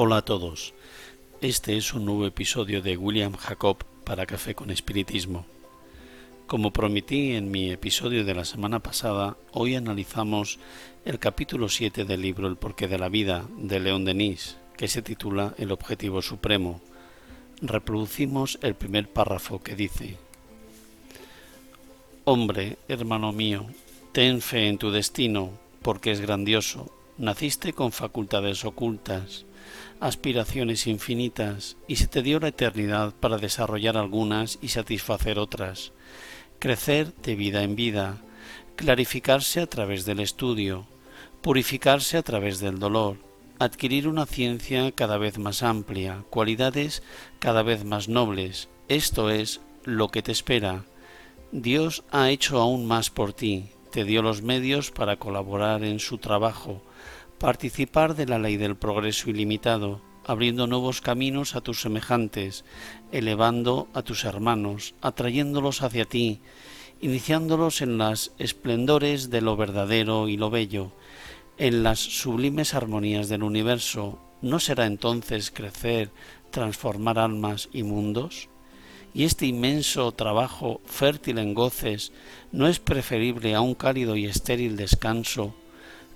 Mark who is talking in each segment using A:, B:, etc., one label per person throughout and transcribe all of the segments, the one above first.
A: Hola a todos. Este es un nuevo episodio de William Jacob para Café con Espiritismo. Como prometí en mi episodio de la semana pasada, hoy analizamos el capítulo 7 del libro El porqué de la vida de León Denis, que se titula El objetivo supremo. Reproducimos el primer párrafo que dice Hombre, hermano mío, ten fe en tu destino, porque es grandioso. Naciste con facultades ocultas aspiraciones infinitas y se te dio la eternidad para desarrollar algunas y satisfacer otras, crecer de vida en vida, clarificarse a través del estudio, purificarse a través del dolor, adquirir una ciencia cada vez más amplia, cualidades cada vez más nobles. Esto es lo que te espera. Dios ha hecho aún más por ti, te dio los medios para colaborar en su trabajo, participar de la ley del progreso ilimitado, abriendo nuevos caminos a tus semejantes, elevando a tus hermanos, atrayéndolos hacia ti, iniciándolos en las esplendores de lo verdadero y lo bello, en las sublimes armonías del universo, ¿no será entonces crecer, transformar almas y mundos? ¿Y este inmenso trabajo fértil en goces no es preferible a un cálido y estéril descanso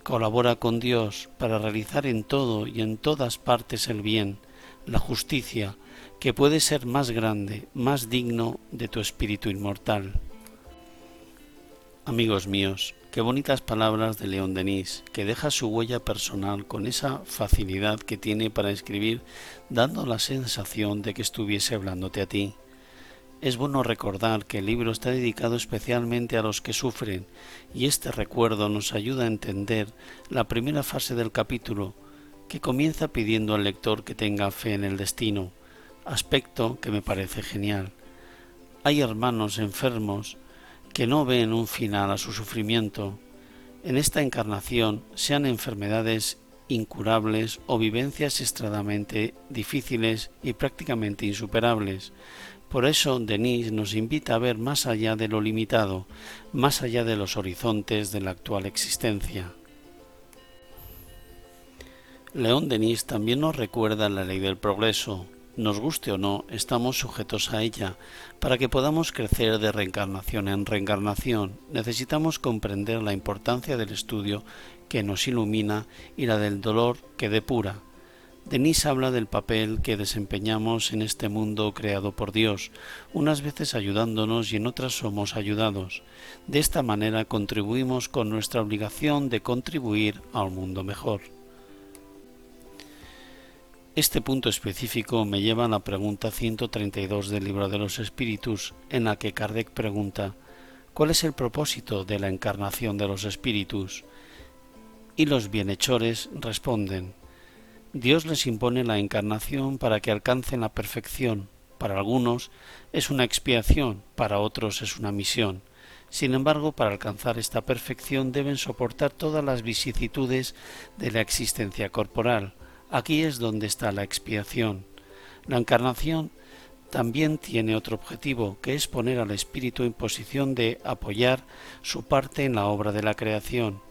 A: Colabora con Dios para realizar en todo y en todas partes el bien, la justicia, que puede ser más grande, más digno de tu espíritu inmortal. Amigos míos, qué bonitas palabras de León Denis, que deja su huella personal con esa facilidad que tiene para escribir, dando la sensación de que estuviese hablándote a ti. Es bueno recordar que el libro está dedicado especialmente a los que sufren y este recuerdo nos ayuda a entender la primera fase del capítulo, que comienza pidiendo al lector que tenga fe en el destino, aspecto que me parece genial. Hay hermanos enfermos que no ven un final a su sufrimiento. En esta encarnación, sean enfermedades incurables o vivencias extremadamente difíciles y prácticamente insuperables, por eso Denis nos invita a ver más allá de lo limitado, más allá de los horizontes de la actual existencia. León Denis también nos recuerda la ley del progreso. Nos guste o no, estamos sujetos a ella. Para que podamos crecer de reencarnación en reencarnación, necesitamos comprender la importancia del estudio que nos ilumina y la del dolor que depura Denis habla del papel que desempeñamos en este mundo creado por Dios, unas veces ayudándonos y en otras somos ayudados. De esta manera contribuimos con nuestra obligación de contribuir a un mundo mejor. Este punto específico me lleva a la pregunta 132 del libro de los espíritus, en la que Kardec pregunta ¿Cuál es el propósito de la encarnación de los espíritus? Y los bienhechores responden Dios les impone la encarnación para que alcancen la perfección. Para algunos es una expiación, para otros es una misión. Sin embargo, para alcanzar esta perfección deben soportar todas las vicisitudes de la existencia corporal. Aquí es donde está la expiación. La encarnación también tiene otro objetivo, que es poner al espíritu en posición de apoyar su parte en la obra de la creación.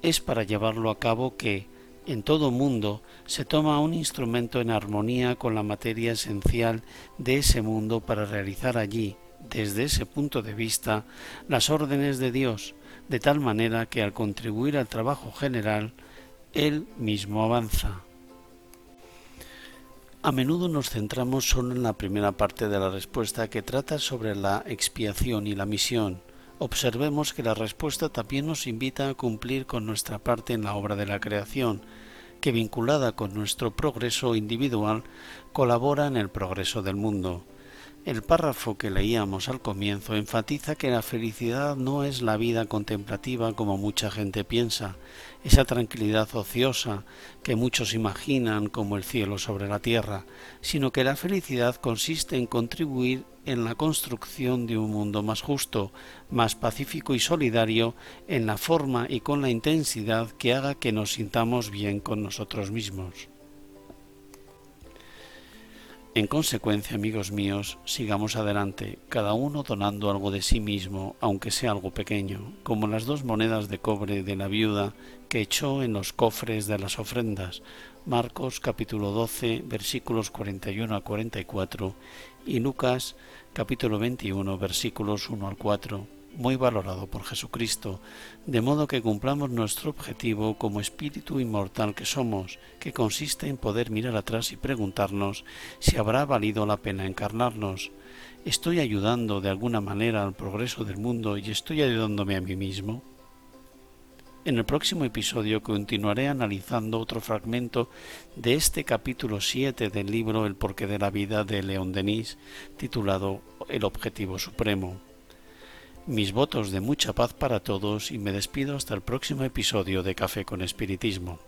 A: Es para llevarlo a cabo que, en todo mundo se toma un instrumento en armonía con la materia esencial de ese mundo para realizar allí, desde ese punto de vista, las órdenes de Dios, de tal manera que al contribuir al trabajo general, Él mismo avanza. A menudo nos centramos solo en la primera parte de la respuesta que trata sobre la expiación y la misión, observemos que la respuesta también nos invita a cumplir con nuestra parte en la obra de la creación, que vinculada con nuestro progreso individual colabora en el progreso del mundo. El párrafo que leíamos al comienzo enfatiza que la felicidad no es la vida contemplativa como mucha gente piensa, esa tranquilidad ociosa que muchos imaginan como el cielo sobre la tierra, sino que la felicidad consiste en contribuir en la construcción de un mundo más justo, más pacífico y solidario en la forma y con la intensidad que haga que nos sintamos bien con nosotros mismos. En consecuencia, amigos míos, sigamos adelante, cada uno donando algo de sí mismo, aunque sea algo pequeño, como las dos monedas de cobre de la viuda que echó en los cofres de las ofrendas. Marcos capítulo 12 versículos 41 a 44 y Lucas capítulo 21 versículos 1 al 4 muy valorado por Jesucristo, de modo que cumplamos nuestro objetivo como espíritu inmortal que somos, que consiste en poder mirar atrás y preguntarnos si habrá valido la pena encarnarnos. ¿Estoy ayudando de alguna manera al progreso del mundo y estoy ayudándome a mí mismo? En el próximo episodio continuaré analizando otro fragmento de este capítulo 7 del libro El porqué de la vida de León Denis, titulado El objetivo supremo mis votos de mucha paz para todos y me despido hasta el próximo episodio de Café con Espiritismo.